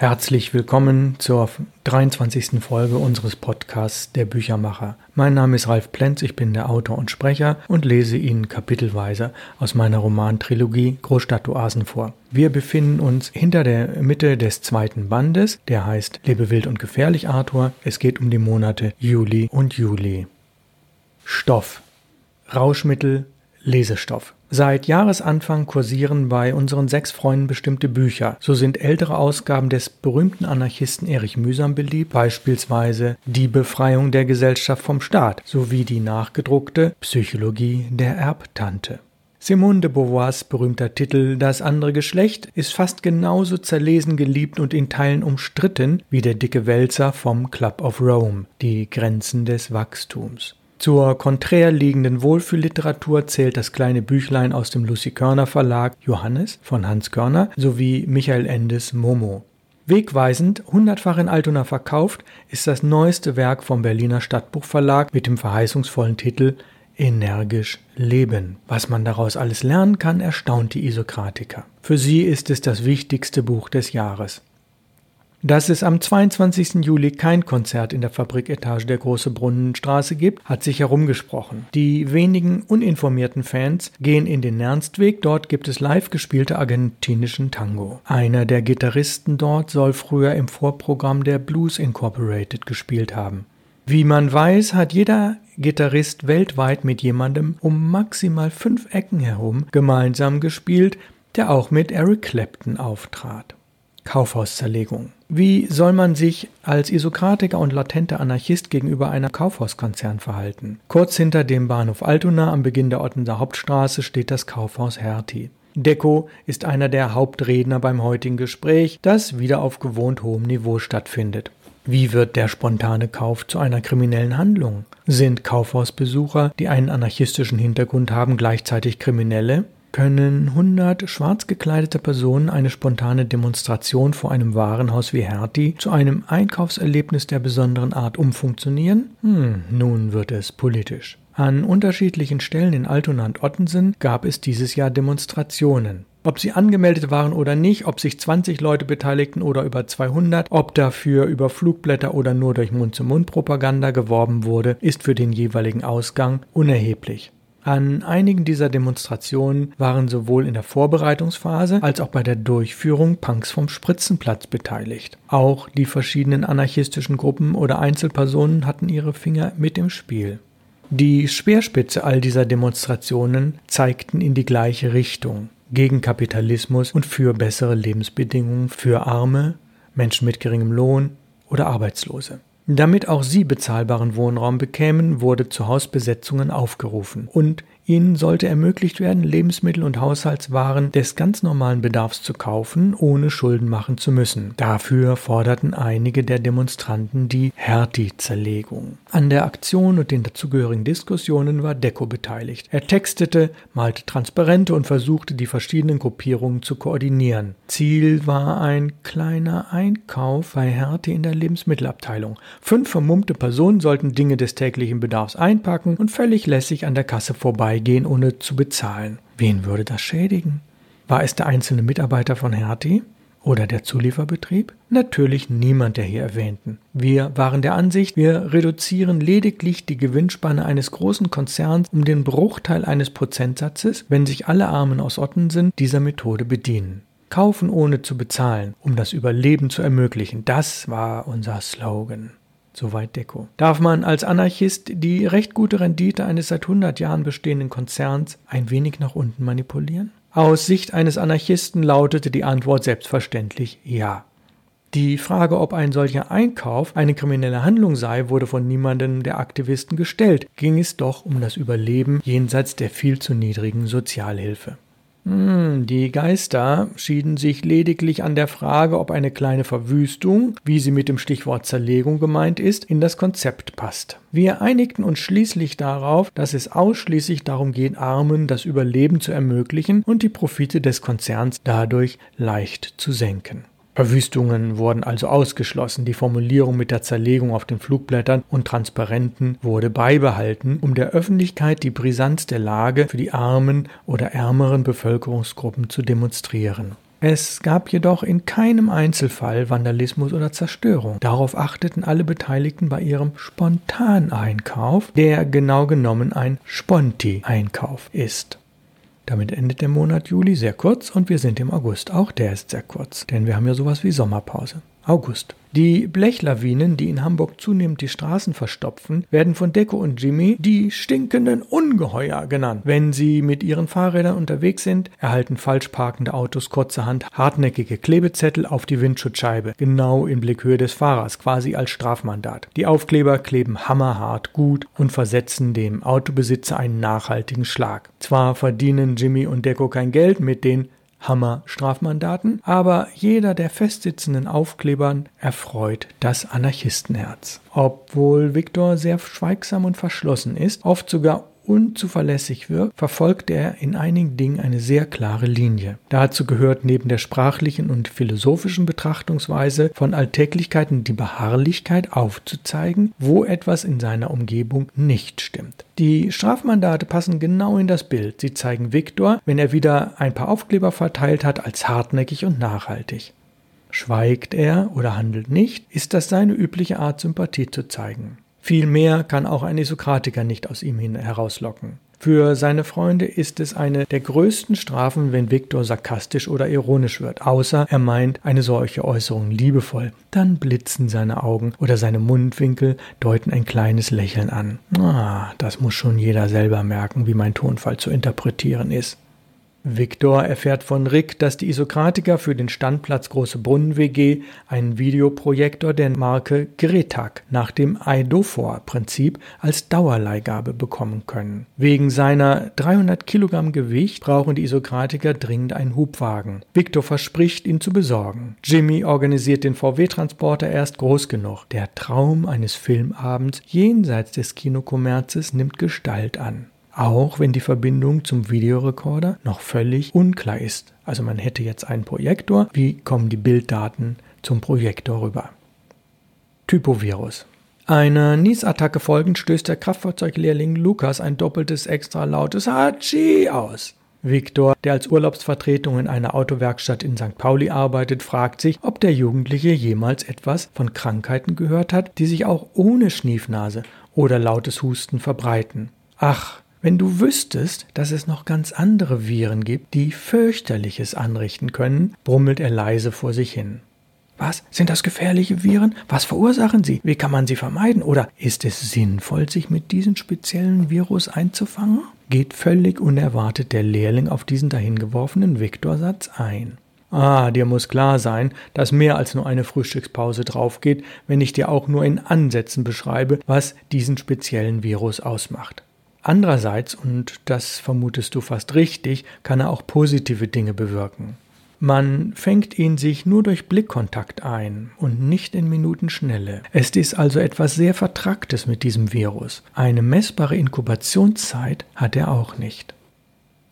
Herzlich willkommen zur 23. Folge unseres Podcasts Der Büchermacher. Mein Name ist Ralf Plenz, ich bin der Autor und Sprecher und lese Ihnen kapitelweise aus meiner Romantrilogie Großstadtoasen vor. Wir befinden uns hinter der Mitte des zweiten Bandes, der heißt Lebe wild und gefährlich Arthur. Es geht um die Monate Juli und Juli. Stoff Rauschmittel Lesestoff Seit Jahresanfang kursieren bei unseren sechs Freunden bestimmte Bücher. So sind ältere Ausgaben des berühmten Anarchisten Erich Mühsam beliebt, beispielsweise Die Befreiung der Gesellschaft vom Staat sowie die nachgedruckte Psychologie der Erbtante. Simone de Beauvoirs berühmter Titel Das andere Geschlecht ist fast genauso zerlesen geliebt und in Teilen umstritten wie der dicke Wälzer vom Club of Rome, die Grenzen des Wachstums. Zur konträr liegenden Wohlfühlliteratur zählt das kleine Büchlein aus dem Lucy Körner Verlag Johannes von Hans Körner sowie Michael Endes Momo. Wegweisend, hundertfach in Altona verkauft, ist das neueste Werk vom Berliner Stadtbuchverlag mit dem verheißungsvollen Titel Energisch Leben. Was man daraus alles lernen kann, erstaunt die Isokratiker. Für sie ist es das wichtigste Buch des Jahres. Dass es am 22. Juli kein Konzert in der Fabriketage der Große Brunnenstraße gibt, hat sich herumgesprochen. Die wenigen uninformierten Fans gehen in den Nernstweg, dort gibt es live gespielte argentinischen Tango. Einer der Gitarristen dort soll früher im Vorprogramm der Blues Incorporated gespielt haben. Wie man weiß, hat jeder Gitarrist weltweit mit jemandem um maximal fünf Ecken herum gemeinsam gespielt, der auch mit Eric Clapton auftrat. Kaufhauszerlegung. Wie soll man sich als Isokratiker und latenter Anarchist gegenüber einer Kaufhauskonzern verhalten? Kurz hinter dem Bahnhof Altona am Beginn der Ottenser Hauptstraße steht das Kaufhaus Hertie. Deko ist einer der Hauptredner beim heutigen Gespräch, das wieder auf gewohnt hohem Niveau stattfindet. Wie wird der spontane Kauf zu einer kriminellen Handlung? Sind Kaufhausbesucher, die einen anarchistischen Hintergrund haben, gleichzeitig Kriminelle? Können 100 schwarz gekleidete Personen eine spontane Demonstration vor einem Warenhaus wie Hertie zu einem Einkaufserlebnis der besonderen Art umfunktionieren? Hm, nun wird es politisch. An unterschiedlichen Stellen in Altona und Ottensen gab es dieses Jahr Demonstrationen. Ob sie angemeldet waren oder nicht, ob sich 20 Leute beteiligten oder über 200, ob dafür über Flugblätter oder nur durch Mund-zu-Mund-Propaganda geworben wurde, ist für den jeweiligen Ausgang unerheblich. An einigen dieser Demonstrationen waren sowohl in der Vorbereitungsphase als auch bei der Durchführung Punks vom Spritzenplatz beteiligt. Auch die verschiedenen anarchistischen Gruppen oder Einzelpersonen hatten ihre Finger mit im Spiel. Die Speerspitze all dieser Demonstrationen zeigten in die gleiche Richtung gegen Kapitalismus und für bessere Lebensbedingungen für Arme, Menschen mit geringem Lohn oder Arbeitslose. Damit auch sie bezahlbaren Wohnraum bekämen, wurde zu Hausbesetzungen aufgerufen. Und Ihnen sollte ermöglicht werden, Lebensmittel und Haushaltswaren des ganz normalen Bedarfs zu kaufen, ohne Schulden machen zu müssen. Dafür forderten einige der Demonstranten die Hertie-Zerlegung. An der Aktion und den dazugehörigen Diskussionen war Deko beteiligt. Er textete, malte Transparente und versuchte, die verschiedenen Gruppierungen zu koordinieren. Ziel war ein kleiner Einkauf bei Hertie in der Lebensmittelabteilung. Fünf vermummte Personen sollten Dinge des täglichen Bedarfs einpacken und völlig lässig an der Kasse vorbei vorbeigehen, ohne zu bezahlen. Wen würde das schädigen? War es der einzelne Mitarbeiter von Hertie? Oder der Zulieferbetrieb? Natürlich niemand der hier erwähnten. Wir waren der Ansicht, wir reduzieren lediglich die Gewinnspanne eines großen Konzerns um den Bruchteil eines Prozentsatzes, wenn sich alle Armen aus Ottensen dieser Methode bedienen. Kaufen ohne zu bezahlen, um das Überleben zu ermöglichen, das war unser Slogan. Soweit Deko. Darf man als Anarchist die recht gute Rendite eines seit 100 Jahren bestehenden Konzerns ein wenig nach unten manipulieren? Aus Sicht eines Anarchisten lautete die Antwort selbstverständlich ja. Die Frage, ob ein solcher Einkauf eine kriminelle Handlung sei, wurde von niemandem der Aktivisten gestellt, ging es doch um das Überleben jenseits der viel zu niedrigen Sozialhilfe. Hm, die Geister schieden sich lediglich an der Frage, ob eine kleine Verwüstung, wie sie mit dem Stichwort Zerlegung gemeint ist, in das Konzept passt. Wir einigten uns schließlich darauf, dass es ausschließlich darum geht, Armen das Überleben zu ermöglichen und die Profite des Konzerns dadurch leicht zu senken. Verwüstungen wurden also ausgeschlossen, die Formulierung mit der Zerlegung auf den Flugblättern und Transparenten wurde beibehalten, um der Öffentlichkeit die Brisanz der Lage für die armen oder ärmeren Bevölkerungsgruppen zu demonstrieren. Es gab jedoch in keinem Einzelfall Vandalismus oder Zerstörung. Darauf achteten alle Beteiligten bei ihrem Spontaneinkauf, der genau genommen ein Sponti-Einkauf ist. Damit endet der Monat Juli sehr kurz und wir sind im August. Auch der ist sehr kurz, denn wir haben ja sowas wie Sommerpause. August. Die Blechlawinen, die in Hamburg zunehmend die Straßen verstopfen, werden von Deko und Jimmy die stinkenden Ungeheuer genannt. Wenn sie mit ihren Fahrrädern unterwegs sind, erhalten falsch parkende Autos kurzerhand hartnäckige Klebezettel auf die Windschutzscheibe, genau in Blickhöhe des Fahrers, quasi als Strafmandat. Die Aufkleber kleben hammerhart gut und versetzen dem Autobesitzer einen nachhaltigen Schlag. Zwar verdienen Jimmy und Deko kein Geld mit den Hammer-Strafmandaten, aber jeder der festsitzenden Aufklebern erfreut das Anarchistenherz. Obwohl Viktor sehr schweigsam und verschlossen ist, oft sogar unzuverlässig wirkt, verfolgt er in einigen Dingen eine sehr klare Linie. Dazu gehört neben der sprachlichen und philosophischen Betrachtungsweise von Alltäglichkeiten die Beharrlichkeit aufzuzeigen, wo etwas in seiner Umgebung nicht stimmt. Die Strafmandate passen genau in das Bild. Sie zeigen Viktor, wenn er wieder ein paar Aufkleber verteilt hat, als hartnäckig und nachhaltig. Schweigt er oder handelt nicht, ist das seine übliche Art, Sympathie zu zeigen. Viel mehr kann auch ein Isokratiker nicht aus ihm herauslocken. Für seine Freunde ist es eine der größten Strafen, wenn Viktor sarkastisch oder ironisch wird, außer er meint eine solche Äußerung liebevoll. Dann blitzen seine Augen oder seine Mundwinkel deuten ein kleines Lächeln an. Ah, das muss schon jeder selber merken, wie mein Tonfall zu interpretieren ist. Viktor erfährt von Rick, dass die Isokratiker für den Standplatz Große Brunnen WG einen Videoprojektor der Marke Gretag nach dem Eidofor-Prinzip als Dauerleihgabe bekommen können. Wegen seiner 300 Kilogramm Gewicht brauchen die Isokratiker dringend einen Hubwagen. Viktor verspricht, ihn zu besorgen. Jimmy organisiert den VW-Transporter erst groß genug. Der Traum eines Filmabends jenseits des Kinokommerzes nimmt Gestalt an auch wenn die Verbindung zum Videorekorder noch völlig unklar ist. Also man hätte jetzt einen Projektor, wie kommen die Bilddaten zum Projektor rüber? Typovirus. Einer Niesattacke folgend stößt der Kraftfahrzeuglehrling Lukas ein doppeltes extra lautes Hatschi aus. Viktor, der als Urlaubsvertretung in einer Autowerkstatt in St. Pauli arbeitet, fragt sich, ob der Jugendliche jemals etwas von Krankheiten gehört hat, die sich auch ohne Schniefnase oder lautes Husten verbreiten. Ach, wenn du wüsstest, dass es noch ganz andere Viren gibt, die fürchterliches anrichten können, brummelt er leise vor sich hin. Was? Sind das gefährliche Viren? Was verursachen sie? Wie kann man sie vermeiden? Oder ist es sinnvoll, sich mit diesem speziellen Virus einzufangen? Geht völlig unerwartet der Lehrling auf diesen dahingeworfenen Viktorsatz ein. Ah, dir muss klar sein, dass mehr als nur eine Frühstückspause draufgeht, wenn ich dir auch nur in Ansätzen beschreibe, was diesen speziellen Virus ausmacht. Andererseits, und das vermutest du fast richtig, kann er auch positive Dinge bewirken. Man fängt ihn sich nur durch Blickkontakt ein und nicht in Minutenschnelle. Es ist also etwas sehr Vertracktes mit diesem Virus. Eine messbare Inkubationszeit hat er auch nicht.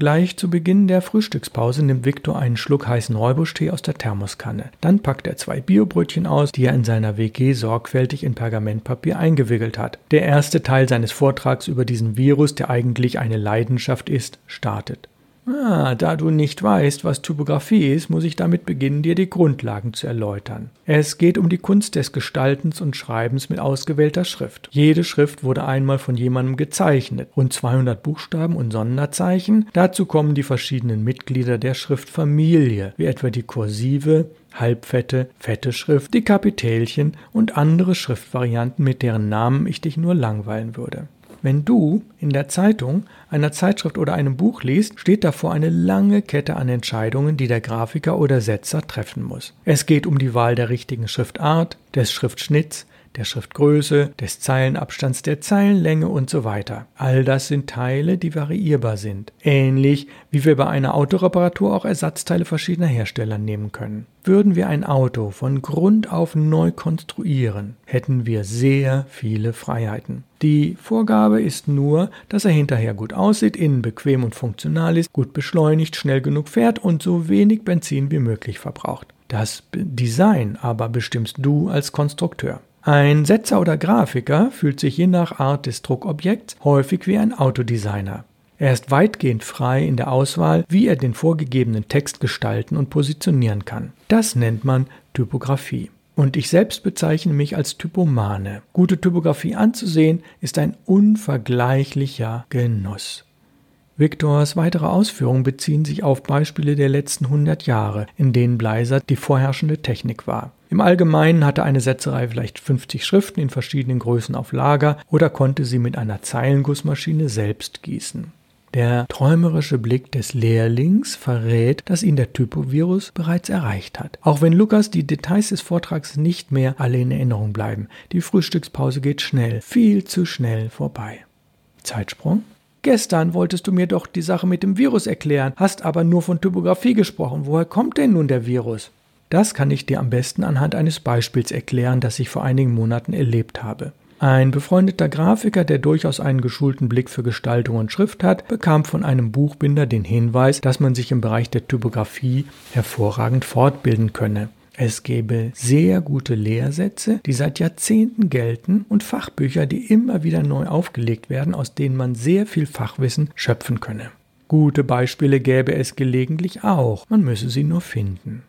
Gleich zu Beginn der Frühstückspause nimmt Viktor einen Schluck heißen Räubusch-Tee aus der Thermoskanne. Dann packt er zwei Biobrötchen aus, die er in seiner WG sorgfältig in Pergamentpapier eingewickelt hat. Der erste Teil seines Vortrags über diesen Virus, der eigentlich eine Leidenschaft ist, startet. Ah, da du nicht weißt, was Typografie ist, muss ich damit beginnen, dir die Grundlagen zu erläutern. Es geht um die Kunst des Gestaltens und Schreibens mit ausgewählter Schrift. Jede Schrift wurde einmal von jemandem gezeichnet. Rund 200 Buchstaben und Sonderzeichen. Dazu kommen die verschiedenen Mitglieder der Schriftfamilie, wie etwa die kursive, halbfette, fette Schrift, die Kapitälchen und andere Schriftvarianten, mit deren Namen ich dich nur langweilen würde. Wenn du in der Zeitung, einer Zeitschrift oder einem Buch liest, steht davor eine lange Kette an Entscheidungen, die der Grafiker oder Setzer treffen muss. Es geht um die Wahl der richtigen Schriftart, des Schriftschnitts, der Schriftgröße, des Zeilenabstands, der Zeilenlänge und so weiter. All das sind Teile, die variierbar sind. Ähnlich wie wir bei einer Autoreparatur auch Ersatzteile verschiedener Hersteller nehmen können. Würden wir ein Auto von Grund auf neu konstruieren, hätten wir sehr viele Freiheiten. Die Vorgabe ist nur, dass er hinterher gut aussieht, innen bequem und funktional ist, gut beschleunigt, schnell genug fährt und so wenig Benzin wie möglich verbraucht. Das Design aber bestimmst du als Konstrukteur. Ein Setzer oder Grafiker fühlt sich je nach Art des Druckobjekts häufig wie ein Autodesigner. Er ist weitgehend frei in der Auswahl, wie er den vorgegebenen Text gestalten und positionieren kann. Das nennt man Typografie. Und ich selbst bezeichne mich als Typomane. Gute Typografie anzusehen ist ein unvergleichlicher Genuss. Viktors weitere Ausführungen beziehen sich auf Beispiele der letzten 100 Jahre, in denen Bleiser die vorherrschende Technik war. Im Allgemeinen hatte eine Setzerei vielleicht 50 Schriften in verschiedenen Größen auf Lager oder konnte sie mit einer Zeilengussmaschine selbst gießen. Der träumerische Blick des Lehrlings verrät, dass ihn der Typovirus bereits erreicht hat. Auch wenn Lukas die Details des Vortrags nicht mehr alle in Erinnerung bleiben. Die Frühstückspause geht schnell, viel zu schnell vorbei. Zeitsprung? Gestern wolltest du mir doch die Sache mit dem Virus erklären, hast aber nur von Typografie gesprochen. Woher kommt denn nun der Virus? Das kann ich dir am besten anhand eines Beispiels erklären, das ich vor einigen Monaten erlebt habe. Ein befreundeter Grafiker, der durchaus einen geschulten Blick für Gestaltung und Schrift hat, bekam von einem Buchbinder den Hinweis, dass man sich im Bereich der Typografie hervorragend fortbilden könne. Es gäbe sehr gute Lehrsätze, die seit Jahrzehnten gelten und Fachbücher, die immer wieder neu aufgelegt werden, aus denen man sehr viel Fachwissen schöpfen könne. Gute Beispiele gäbe es gelegentlich auch, man müsse sie nur finden.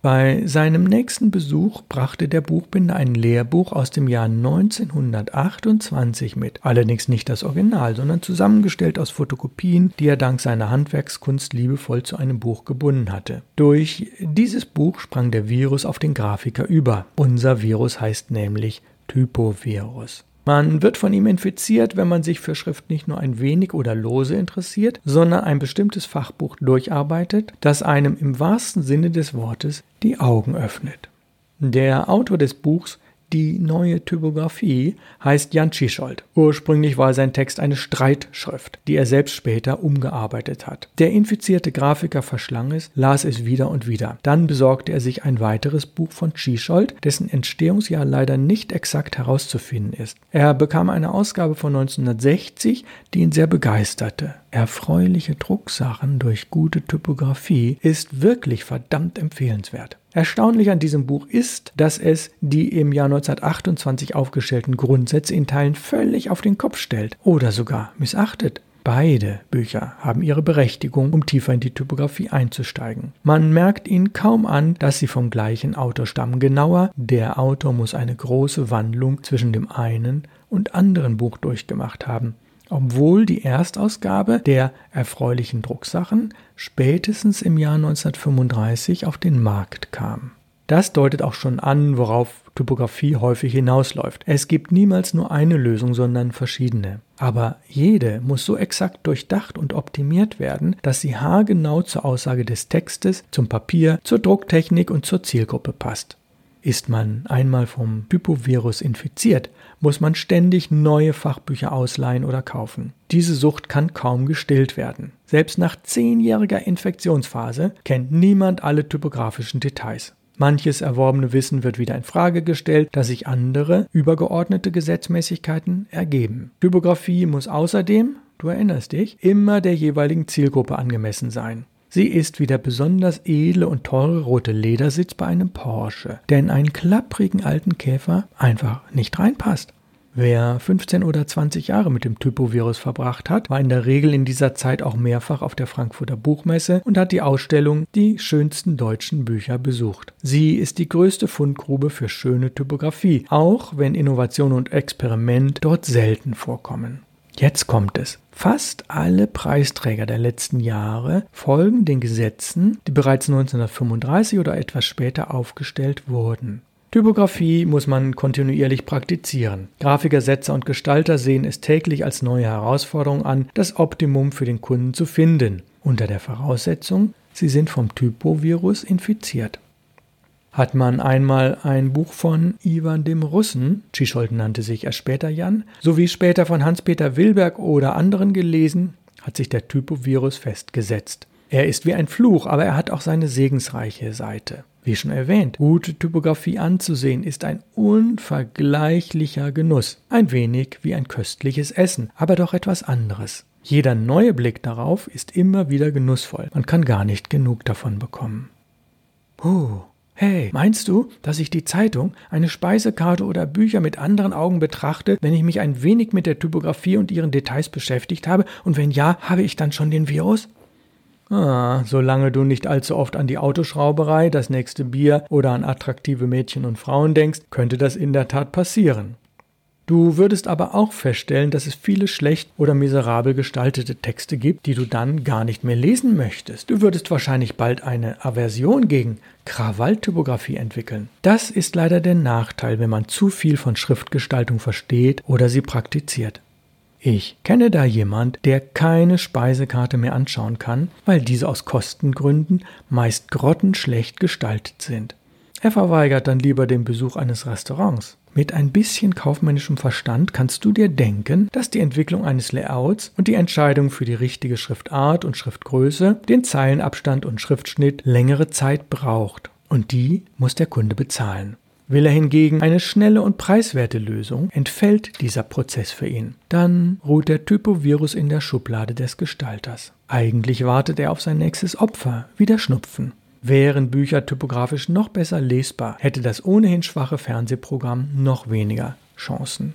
Bei seinem nächsten Besuch brachte der Buchbinder ein Lehrbuch aus dem Jahr 1928 mit, allerdings nicht das Original, sondern zusammengestellt aus Fotokopien, die er dank seiner Handwerkskunst liebevoll zu einem Buch gebunden hatte. Durch dieses Buch sprang der Virus auf den Grafiker über. Unser Virus heißt nämlich Typovirus. Man wird von ihm infiziert, wenn man sich für Schrift nicht nur ein wenig oder lose interessiert, sondern ein bestimmtes Fachbuch durcharbeitet, das einem im wahrsten Sinne des Wortes die Augen öffnet. Der Autor des Buchs die neue Typografie heißt Jan Tschischoldt. Ursprünglich war sein Text eine Streitschrift, die er selbst später umgearbeitet hat. Der infizierte Grafiker verschlang es, las es wieder und wieder. Dann besorgte er sich ein weiteres Buch von Tschischoldt, dessen Entstehungsjahr leider nicht exakt herauszufinden ist. Er bekam eine Ausgabe von 1960, die ihn sehr begeisterte. Erfreuliche Drucksachen durch gute Typografie ist wirklich verdammt empfehlenswert. Erstaunlich an diesem Buch ist, dass es die im Jahr 1928 aufgestellten Grundsätze in Teilen völlig auf den Kopf stellt oder sogar missachtet. Beide Bücher haben ihre Berechtigung, um tiefer in die Typografie einzusteigen. Man merkt ihnen kaum an, dass sie vom gleichen Autor stammen. Genauer, der Autor muss eine große Wandlung zwischen dem einen und anderen Buch durchgemacht haben obwohl die Erstausgabe der erfreulichen Drucksachen spätestens im Jahr 1935 auf den Markt kam. Das deutet auch schon an, worauf Typografie häufig hinausläuft. Es gibt niemals nur eine Lösung, sondern verschiedene. Aber jede muss so exakt durchdacht und optimiert werden, dass sie haargenau zur Aussage des Textes, zum Papier, zur Drucktechnik und zur Zielgruppe passt. Ist man einmal vom Typovirus infiziert, muss man ständig neue Fachbücher ausleihen oder kaufen. Diese Sucht kann kaum gestillt werden. Selbst nach zehnjähriger Infektionsphase kennt niemand alle typografischen Details. Manches erworbene Wissen wird wieder in Frage gestellt, da sich andere übergeordnete Gesetzmäßigkeiten ergeben. Typografie muss außerdem, du erinnerst dich, immer der jeweiligen Zielgruppe angemessen sein. Sie ist wie der besonders edle und teure rote Ledersitz bei einem Porsche, der in einen klapprigen alten Käfer einfach nicht reinpasst. Wer 15 oder 20 Jahre mit dem Typovirus verbracht hat, war in der Regel in dieser Zeit auch mehrfach auf der Frankfurter Buchmesse und hat die Ausstellung Die schönsten deutschen Bücher besucht. Sie ist die größte Fundgrube für schöne Typografie, auch wenn Innovation und Experiment dort selten vorkommen. Jetzt kommt es. Fast alle Preisträger der letzten Jahre folgen den Gesetzen, die bereits 1935 oder etwas später aufgestellt wurden. Typografie muss man kontinuierlich praktizieren. Grafiker, Setzer und Gestalter sehen es täglich als neue Herausforderung an, das Optimum für den Kunden zu finden, unter der Voraussetzung, sie sind vom Typovirus infiziert. Hat man einmal ein Buch von Ivan dem Russen, Tschischolten nannte sich erst später Jan, sowie später von Hans-Peter Wilberg oder anderen gelesen, hat sich der Typovirus festgesetzt. Er ist wie ein Fluch, aber er hat auch seine segensreiche Seite. Wie schon erwähnt, gute Typografie anzusehen ist ein unvergleichlicher Genuss. Ein wenig wie ein köstliches Essen, aber doch etwas anderes. Jeder neue Blick darauf ist immer wieder genussvoll. Man kann gar nicht genug davon bekommen. Puh, Hey, meinst du, dass ich die Zeitung, eine Speisekarte oder Bücher mit anderen Augen betrachte, wenn ich mich ein wenig mit der Typografie und ihren Details beschäftigt habe? Und wenn ja, habe ich dann schon den Virus? Ah, solange du nicht allzu oft an die Autoschrauberei, das nächste Bier oder an attraktive Mädchen und Frauen denkst, könnte das in der Tat passieren. Du würdest aber auch feststellen, dass es viele schlecht oder miserabel gestaltete Texte gibt, die du dann gar nicht mehr lesen möchtest. Du würdest wahrscheinlich bald eine Aversion gegen Krawalltypografie entwickeln. Das ist leider der Nachteil, wenn man zu viel von Schriftgestaltung versteht oder sie praktiziert. Ich kenne da jemand, der keine Speisekarte mehr anschauen kann, weil diese aus Kostengründen meist grottenschlecht gestaltet sind. Er verweigert dann lieber den Besuch eines Restaurants. Mit ein bisschen kaufmännischem Verstand kannst du dir denken, dass die Entwicklung eines Layouts und die Entscheidung für die richtige Schriftart und Schriftgröße, den Zeilenabstand und Schriftschnitt längere Zeit braucht. Und die muss der Kunde bezahlen. Will er hingegen eine schnelle und preiswerte Lösung, entfällt dieser Prozess für ihn. Dann ruht der Typovirus in der Schublade des Gestalters. Eigentlich wartet er auf sein nächstes Opfer, wie der Schnupfen. Wären Bücher typografisch noch besser lesbar, hätte das ohnehin schwache Fernsehprogramm noch weniger Chancen.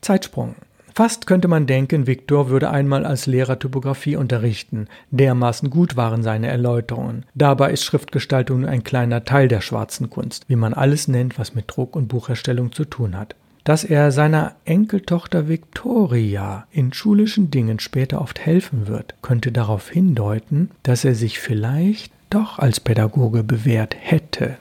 Zeitsprung. Fast könnte man denken, Viktor würde einmal als Lehrer Typografie unterrichten. Dermaßen gut waren seine Erläuterungen. Dabei ist Schriftgestaltung nur ein kleiner Teil der schwarzen Kunst, wie man alles nennt, was mit Druck und Buchherstellung zu tun hat. Dass er seiner Enkeltochter Victoria in schulischen Dingen später oft helfen wird, könnte darauf hindeuten, dass er sich vielleicht doch als Pädagoge bewährt hätte.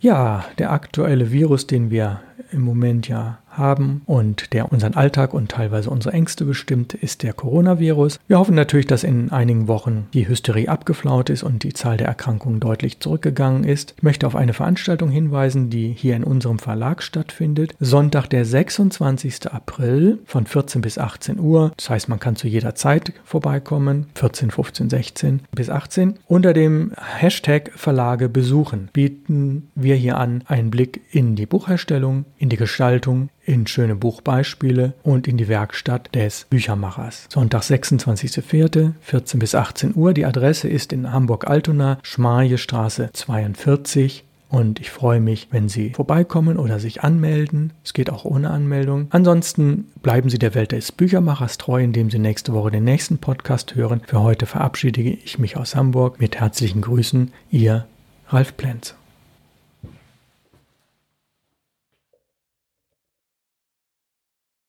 Ja, der aktuelle Virus, den wir im Moment ja haben und der unseren Alltag und teilweise unsere Ängste bestimmt, ist der Coronavirus. Wir hoffen natürlich, dass in einigen Wochen die Hysterie abgeflaut ist und die Zahl der Erkrankungen deutlich zurückgegangen ist. Ich möchte auf eine Veranstaltung hinweisen, die hier in unserem Verlag stattfindet. Sonntag, der 26. April von 14 bis 18 Uhr. Das heißt, man kann zu jeder Zeit vorbeikommen. 14, 15, 16 bis 18. Unter dem Hashtag Verlage besuchen bieten wir hier an einen Blick in die Buchherstellung, in die Gestaltung, in schöne Buchbeispiele und in die Werkstatt des Büchermachers. Sonntag, 26.04., 14 bis 18 Uhr. Die Adresse ist in Hamburg-Altona, Schmarje Straße 42. Und ich freue mich, wenn Sie vorbeikommen oder sich anmelden. Es geht auch ohne Anmeldung. Ansonsten bleiben Sie der Welt des Büchermachers treu, indem Sie nächste Woche den nächsten Podcast hören. Für heute verabschiede ich mich aus Hamburg mit herzlichen Grüßen. Ihr Ralf Plenz.